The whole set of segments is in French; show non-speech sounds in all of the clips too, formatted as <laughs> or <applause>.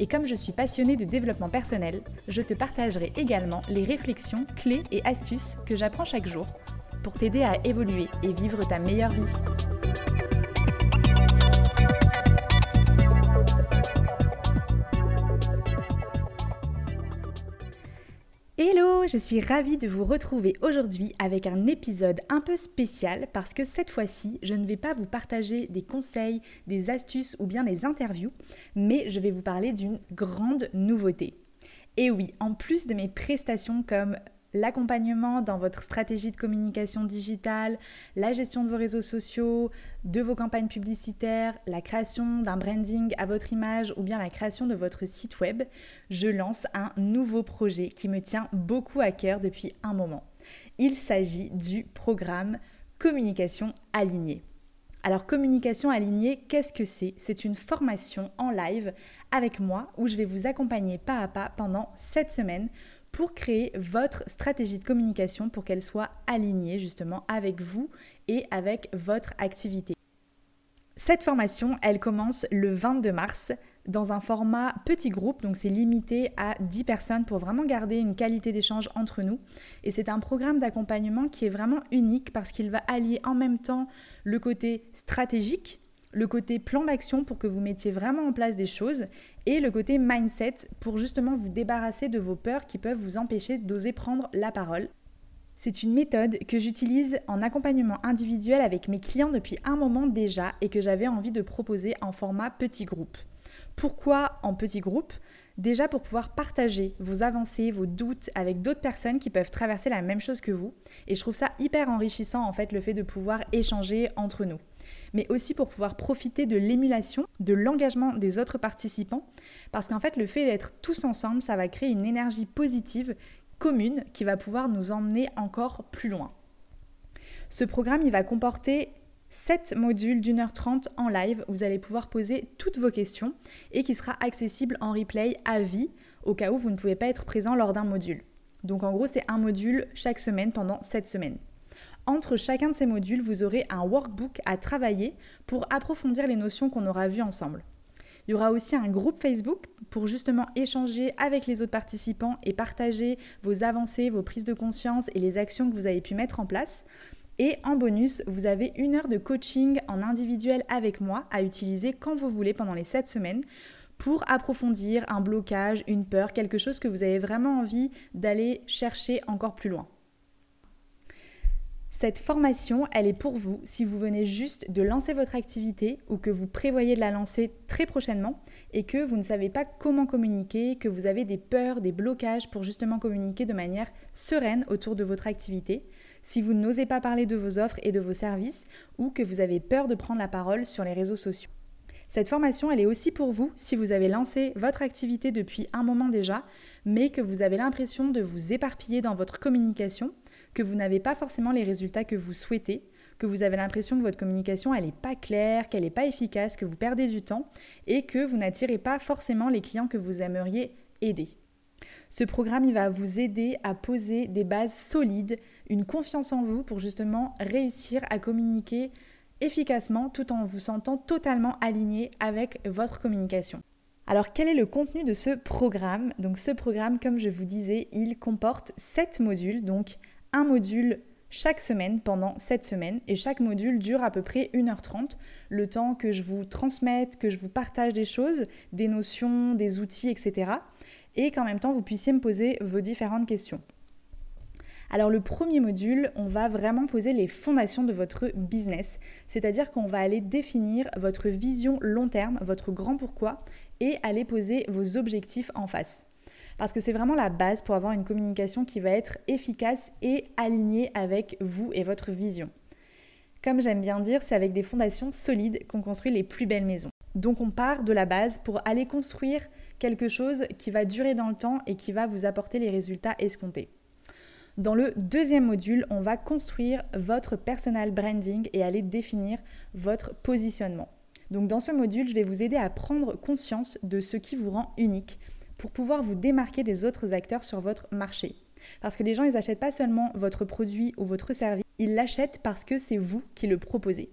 Et comme je suis passionnée de développement personnel, je te partagerai également les réflexions, clés et astuces que j'apprends chaque jour pour t'aider à évoluer et vivre ta meilleure vie. Je suis ravie de vous retrouver aujourd'hui avec un épisode un peu spécial parce que cette fois-ci, je ne vais pas vous partager des conseils, des astuces ou bien des interviews, mais je vais vous parler d'une grande nouveauté. Et oui, en plus de mes prestations comme l'accompagnement dans votre stratégie de communication digitale, la gestion de vos réseaux sociaux, de vos campagnes publicitaires, la création d'un branding à votre image ou bien la création de votre site web, je lance un nouveau projet qui me tient beaucoup à cœur depuis un moment. Il s'agit du programme Communication alignée. Alors communication alignée, qu'est-ce que c'est? C'est une formation en live avec moi où je vais vous accompagner pas à pas pendant 7 semaines pour créer votre stratégie de communication pour qu'elle soit alignée justement avec vous et avec votre activité. Cette formation, elle commence le 22 mars dans un format petit groupe, donc c'est limité à 10 personnes pour vraiment garder une qualité d'échange entre nous. Et c'est un programme d'accompagnement qui est vraiment unique parce qu'il va allier en même temps le côté stratégique, le côté plan d'action pour que vous mettiez vraiment en place des choses et le côté mindset pour justement vous débarrasser de vos peurs qui peuvent vous empêcher d'oser prendre la parole. C'est une méthode que j'utilise en accompagnement individuel avec mes clients depuis un moment déjà et que j'avais envie de proposer en format petit groupe. Pourquoi en petit groupe? Déjà pour pouvoir partager vos avancées, vos doutes avec d'autres personnes qui peuvent traverser la même chose que vous. Et je trouve ça hyper enrichissant en fait le fait de pouvoir échanger entre nous mais aussi pour pouvoir profiter de l'émulation, de l'engagement des autres participants, parce qu'en fait le fait d'être tous ensemble, ça va créer une énergie positive commune qui va pouvoir nous emmener encore plus loin. Ce programme, il va comporter 7 modules d'une heure trente en live vous allez pouvoir poser toutes vos questions et qui sera accessible en replay à vie au cas où vous ne pouvez pas être présent lors d'un module. Donc en gros, c'est un module chaque semaine pendant 7 semaines. Entre chacun de ces modules, vous aurez un workbook à travailler pour approfondir les notions qu'on aura vues ensemble. Il y aura aussi un groupe Facebook pour justement échanger avec les autres participants et partager vos avancées, vos prises de conscience et les actions que vous avez pu mettre en place. Et en bonus, vous avez une heure de coaching en individuel avec moi à utiliser quand vous voulez pendant les 7 semaines pour approfondir un blocage, une peur, quelque chose que vous avez vraiment envie d'aller chercher encore plus loin. Cette formation, elle est pour vous si vous venez juste de lancer votre activité ou que vous prévoyez de la lancer très prochainement et que vous ne savez pas comment communiquer, que vous avez des peurs, des blocages pour justement communiquer de manière sereine autour de votre activité, si vous n'osez pas parler de vos offres et de vos services ou que vous avez peur de prendre la parole sur les réseaux sociaux. Cette formation, elle est aussi pour vous si vous avez lancé votre activité depuis un moment déjà, mais que vous avez l'impression de vous éparpiller dans votre communication que vous n'avez pas forcément les résultats que vous souhaitez, que vous avez l'impression que votre communication elle n'est pas claire, qu'elle n'est pas efficace, que vous perdez du temps et que vous n'attirez pas forcément les clients que vous aimeriez aider. Ce programme il va vous aider à poser des bases solides, une confiance en vous pour justement réussir à communiquer efficacement tout en vous sentant totalement aligné avec votre communication. Alors quel est le contenu de ce programme? Donc ce programme, comme je vous disais, il comporte 7 modules, donc un module chaque semaine pendant 7 semaines et chaque module dure à peu près 1h30, le temps que je vous transmette, que je vous partage des choses, des notions, des outils, etc. Et qu'en même temps vous puissiez me poser vos différentes questions. Alors le premier module, on va vraiment poser les fondations de votre business, c'est-à-dire qu'on va aller définir votre vision long terme, votre grand pourquoi, et aller poser vos objectifs en face parce que c'est vraiment la base pour avoir une communication qui va être efficace et alignée avec vous et votre vision. Comme j'aime bien dire, c'est avec des fondations solides qu'on construit les plus belles maisons. Donc on part de la base pour aller construire quelque chose qui va durer dans le temps et qui va vous apporter les résultats escomptés. Dans le deuxième module, on va construire votre personal branding et aller définir votre positionnement. Donc dans ce module, je vais vous aider à prendre conscience de ce qui vous rend unique pour pouvoir vous démarquer des autres acteurs sur votre marché. Parce que les gens, ils n'achètent pas seulement votre produit ou votre service, ils l'achètent parce que c'est vous qui le proposez.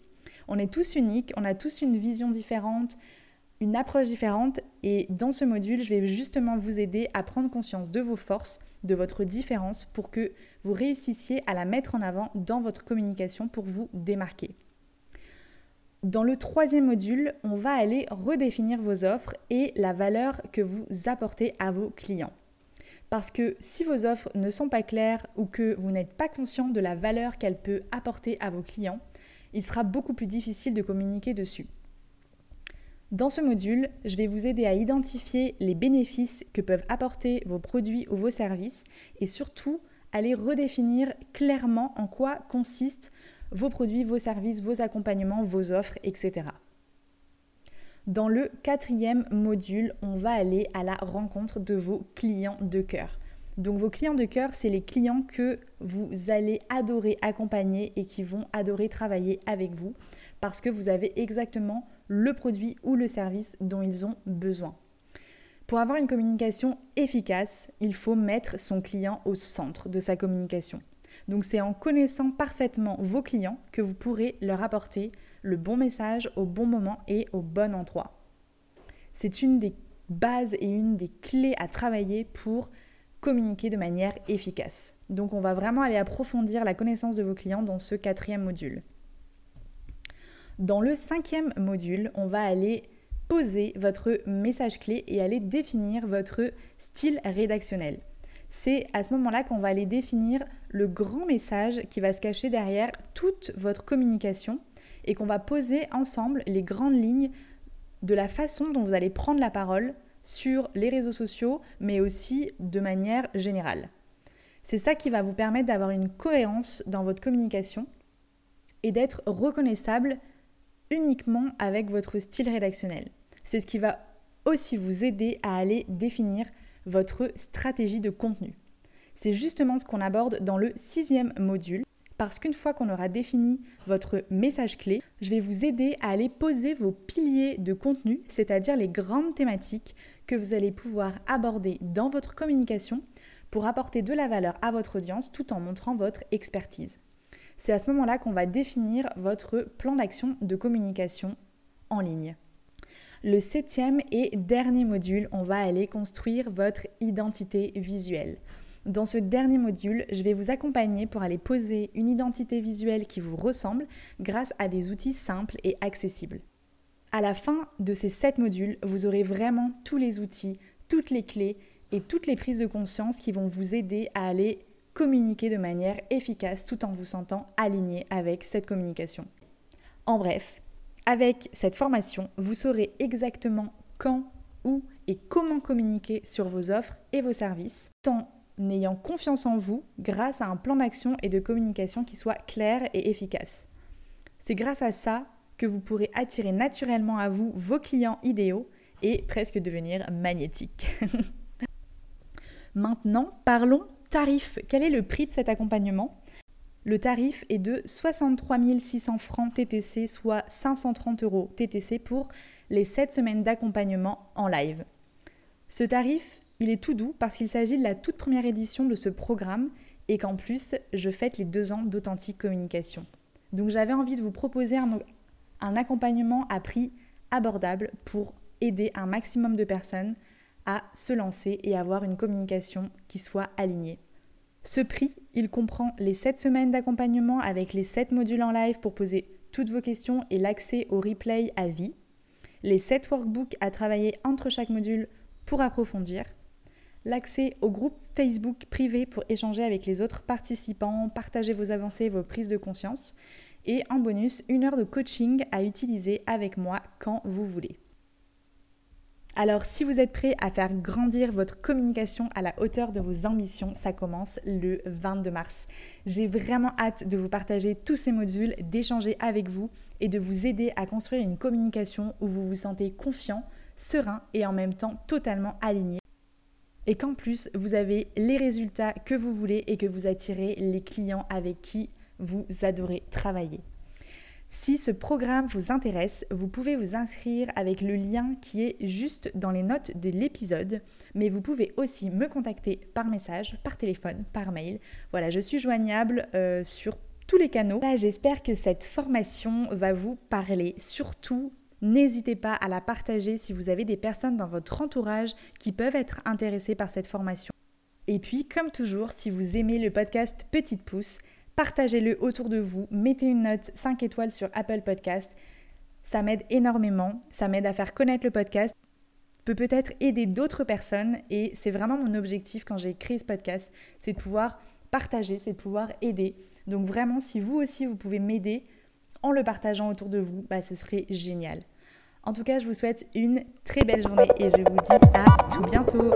On est tous uniques, on a tous une vision différente, une approche différente et dans ce module, je vais justement vous aider à prendre conscience de vos forces, de votre différence pour que vous réussissiez à la mettre en avant dans votre communication pour vous démarquer. Dans le troisième module, on va aller redéfinir vos offres et la valeur que vous apportez à vos clients. Parce que si vos offres ne sont pas claires ou que vous n'êtes pas conscient de la valeur qu'elle peut apporter à vos clients, il sera beaucoup plus difficile de communiquer dessus. Dans ce module, je vais vous aider à identifier les bénéfices que peuvent apporter vos produits ou vos services et surtout aller redéfinir clairement en quoi consistent vos produits, vos services, vos accompagnements, vos offres, etc. Dans le quatrième module, on va aller à la rencontre de vos clients de cœur. Donc vos clients de cœur, c'est les clients que vous allez adorer accompagner et qui vont adorer travailler avec vous parce que vous avez exactement le produit ou le service dont ils ont besoin. Pour avoir une communication efficace, il faut mettre son client au centre de sa communication. Donc c'est en connaissant parfaitement vos clients que vous pourrez leur apporter le bon message au bon moment et au bon endroit. C'est une des bases et une des clés à travailler pour communiquer de manière efficace. Donc on va vraiment aller approfondir la connaissance de vos clients dans ce quatrième module. Dans le cinquième module, on va aller poser votre message clé et aller définir votre style rédactionnel. C'est à ce moment-là qu'on va aller définir le grand message qui va se cacher derrière toute votre communication et qu'on va poser ensemble les grandes lignes de la façon dont vous allez prendre la parole sur les réseaux sociaux, mais aussi de manière générale. C'est ça qui va vous permettre d'avoir une cohérence dans votre communication et d'être reconnaissable uniquement avec votre style rédactionnel. C'est ce qui va aussi vous aider à aller définir votre stratégie de contenu. C'est justement ce qu'on aborde dans le sixième module, parce qu'une fois qu'on aura défini votre message clé, je vais vous aider à aller poser vos piliers de contenu, c'est-à-dire les grandes thématiques que vous allez pouvoir aborder dans votre communication pour apporter de la valeur à votre audience tout en montrant votre expertise. C'est à ce moment-là qu'on va définir votre plan d'action de communication en ligne. Le septième et dernier module, on va aller construire votre identité visuelle. Dans ce dernier module, je vais vous accompagner pour aller poser une identité visuelle qui vous ressemble grâce à des outils simples et accessibles. À la fin de ces sept modules, vous aurez vraiment tous les outils, toutes les clés et toutes les prises de conscience qui vont vous aider à aller communiquer de manière efficace tout en vous sentant aligné avec cette communication. En bref, avec cette formation, vous saurez exactement quand, où et comment communiquer sur vos offres et vos services, tant en ayant confiance en vous grâce à un plan d'action et de communication qui soit clair et efficace. C'est grâce à ça que vous pourrez attirer naturellement à vous vos clients idéaux et presque devenir magnétique. <laughs> Maintenant, parlons tarif. Quel est le prix de cet accompagnement? Le tarif est de 63 600 francs TTC, soit 530 euros TTC pour les 7 semaines d'accompagnement en live. Ce tarif, il est tout doux parce qu'il s'agit de la toute première édition de ce programme et qu'en plus, je fête les deux ans d'authentique communication. Donc j'avais envie de vous proposer un, un accompagnement à prix abordable pour aider un maximum de personnes à se lancer et avoir une communication qui soit alignée. Ce prix, il comprend les 7 semaines d'accompagnement avec les 7 modules en live pour poser toutes vos questions et l'accès au replay à vie, les 7 workbooks à travailler entre chaque module pour approfondir, l'accès au groupe Facebook privé pour échanger avec les autres participants, partager vos avancées, vos prises de conscience, et en bonus, une heure de coaching à utiliser avec moi quand vous voulez. Alors si vous êtes prêt à faire grandir votre communication à la hauteur de vos ambitions, ça commence le 22 mars. J'ai vraiment hâte de vous partager tous ces modules, d'échanger avec vous et de vous aider à construire une communication où vous vous sentez confiant, serein et en même temps totalement aligné. Et qu'en plus, vous avez les résultats que vous voulez et que vous attirez les clients avec qui vous adorez travailler. Si ce programme vous intéresse, vous pouvez vous inscrire avec le lien qui est juste dans les notes de l'épisode, mais vous pouvez aussi me contacter par message, par téléphone, par mail. Voilà, je suis joignable euh, sur tous les canaux. J'espère que cette formation va vous parler. Surtout, n'hésitez pas à la partager si vous avez des personnes dans votre entourage qui peuvent être intéressées par cette formation. Et puis, comme toujours, si vous aimez le podcast Petite Pouce, partagez-le autour de vous, mettez une note 5 étoiles sur Apple Podcast. Ça m'aide énormément, ça m'aide à faire connaître le podcast, peut peut-être aider d'autres personnes et c'est vraiment mon objectif quand j'ai créé ce podcast, c'est de pouvoir partager, c'est de pouvoir aider. Donc vraiment, si vous aussi vous pouvez m'aider en le partageant autour de vous, bah, ce serait génial. En tout cas, je vous souhaite une très belle journée et je vous dis à tout bientôt.